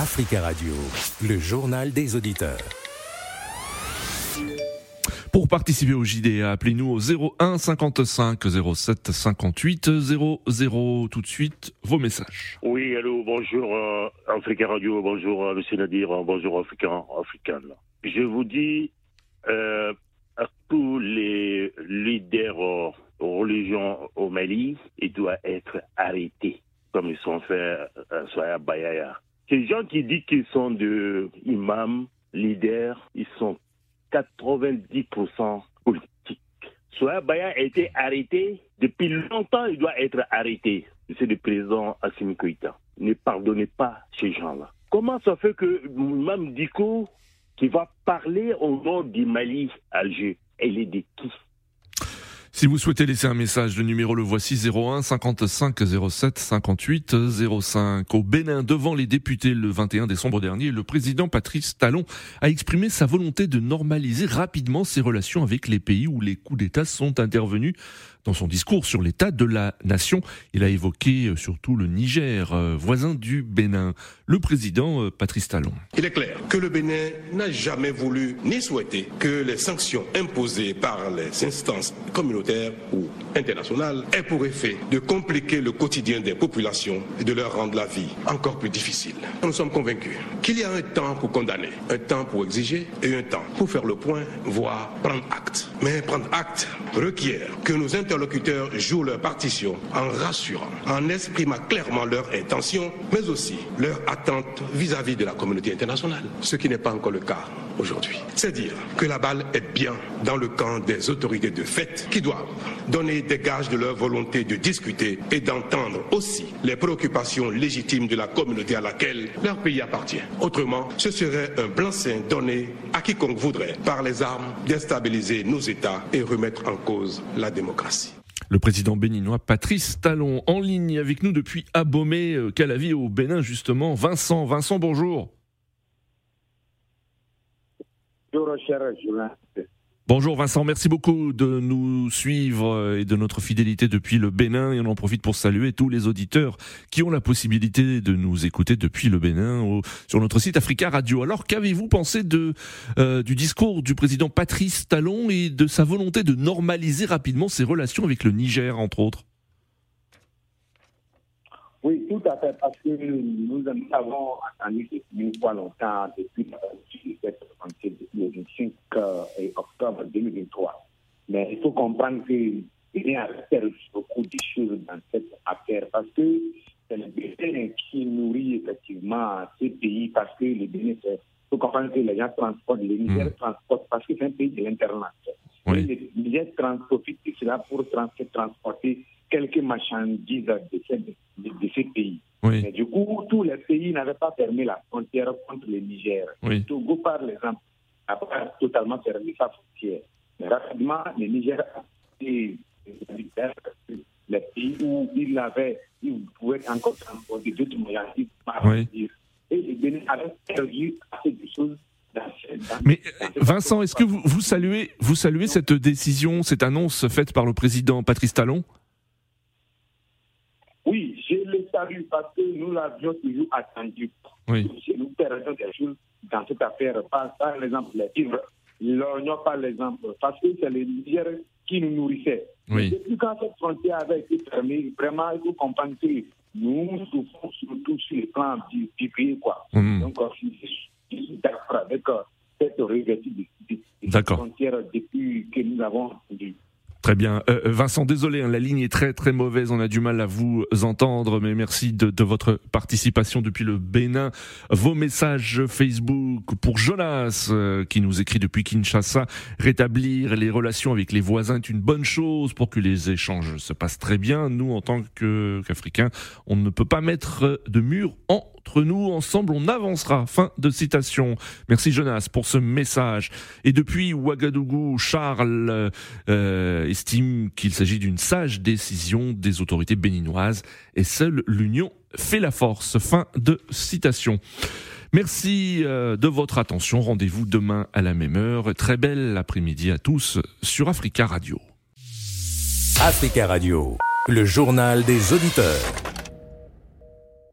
Africa Radio, le journal des auditeurs. Pour participer au JDA, appelez-nous au 01 55 07 58 00. Tout de suite, vos messages. Oui, allô, bonjour euh, Africa Radio, bonjour euh, Monsieur Nadir, euh, bonjour Africain, Africain. Je vous dis euh, à tous les leaders euh, religions au Mali, ils doivent être arrêtés, comme ils sont faits à Soya Bayaya. Ces gens qui disent qu'ils sont de imams, leaders, ils sont 90% politiques. Soya Baya a été arrêté depuis longtemps, il doit être arrêté. C'est le président Assimi Koïta. Ne pardonnez pas ces gens-là. Comment ça fait que Mme Diko, qui va parler au nom du Mali, Alger, elle est de qui si vous souhaitez laisser un message, le numéro le voici 01 55 07 58 05. Au Bénin, devant les députés le 21 décembre dernier, le président Patrice Talon a exprimé sa volonté de normaliser rapidement ses relations avec les pays où les coups d'État sont intervenus. Dans son discours sur l'état de la nation, il a évoqué euh, surtout le Niger, euh, voisin du Bénin. Le président euh, Patrice Talon. Il est clair que le Bénin n'a jamais voulu ni souhaité que les sanctions imposées par les instances communautaires ou internationales aient pour effet de compliquer le quotidien des populations et de leur rendre la vie encore plus difficile. Nous sommes convaincus qu'il y a un temps pour condamner, un temps pour exiger et un temps pour faire le point, voire prendre acte. Mais prendre acte requiert que nos interlocuteurs jouent leur partition en rassurant, en exprimant clairement leurs intentions, mais aussi leurs attentes vis-à-vis de la communauté internationale, ce qui n'est pas encore le cas aujourd'hui. C'est dire que la balle est bien dans le camp des autorités de fait qui doivent donner des gages de leur volonté de discuter et d'entendre aussi les préoccupations légitimes de la communauté à laquelle leur pays appartient. Autrement, ce serait un blanc-seing donné à quiconque voudrait, par les armes, déstabiliser nos États et remettre en cause la démocratie. Le président béninois Patrice Talon en ligne avec nous depuis Abomey, euh, Calavi au Bénin justement. Vincent, Vincent, bonjour. Bonjour, cher journaliste. Bonjour Vincent, merci beaucoup de nous suivre et de notre fidélité depuis le Bénin et on en profite pour saluer tous les auditeurs qui ont la possibilité de nous écouter depuis le Bénin sur notre site Africa Radio. Alors qu'avez-vous pensé euh, du discours du président Patrice Talon et de sa volonté de normaliser rapidement ses relations avec le Niger entre autres? Oui, tout à fait, parce que nous, nous avons attendu depuis longtemps, depuis cette et octobre 2023. Mais il faut comprendre qu'il y a beaucoup de choses dans cette affaire, parce que c'est le Bénin qui nourrit effectivement ces pays, parce que le Bénin, il faut comprendre que les gens transportent, le Niger Mm. transporte, parce que c'est un pays de l'Internet. Oui. Et Le Niger trans- profite de cela pour trans- transporter quelques marchandises de ces, de, de ces pays. Oui, Mais du coup, tous les pays n'avaient pas fermé la frontière contre le Niger. Oui. Togo, par exemple, totalement fermé sa frontière. Mais rapidement, le Niger a les pays où il avait, il pouvait encore transporter d'autres par Oui. Et le Bénin avait perdu assez de choses Mais euh, ce- Vincent, est-ce que vous, vous saluez, vous saluez cette décision, cette annonce faite par le président Patrice Talon Oui, parce que nous l'avions toujours attendu. Oui. Si nous perdons des choses dans cette affaire, par, par exemple les vivres, l'oignon par exemple, parce que c'est le Niger qui nous nourrissait. Oui. Depuis quand cette frontière avait été fermée, vraiment, il faut comprendre que nous souffrons surtout sur le plan du, du pays, quoi. Mhm. Donc, euh, je suis- d'accord avec euh, cette réouverture de, de, de frontière depuis que nous avons entendu. Très bien. Euh, Vincent, désolé, hein, la ligne est très très mauvaise, on a du mal à vous entendre, mais merci de, votre participation depuis le Bénin. Vos messages Facebook pour Jonas, euh, qui nous écrit depuis Kinshasa, rétablir les relations avec les voisins est une bonne chose pour que les échanges se passent très bien. Nous, en tant qu'Africains, on ne peut pas mettre de mur entre nous. Ensemble, on avancera. Fin de citation. Merci Jonas pour ce message. Et depuis Ouagadougou, Charles euh, estime qu'il s'agit d'une sage décision des autorités béninoises et seule l'union fait la force. Fin de citation. Merci euh, de votre attention. Rendez-vous demain à la même heure. Très belle après-midi à tous sur Africa Radio. Africa Radio, le journal des auditeurs.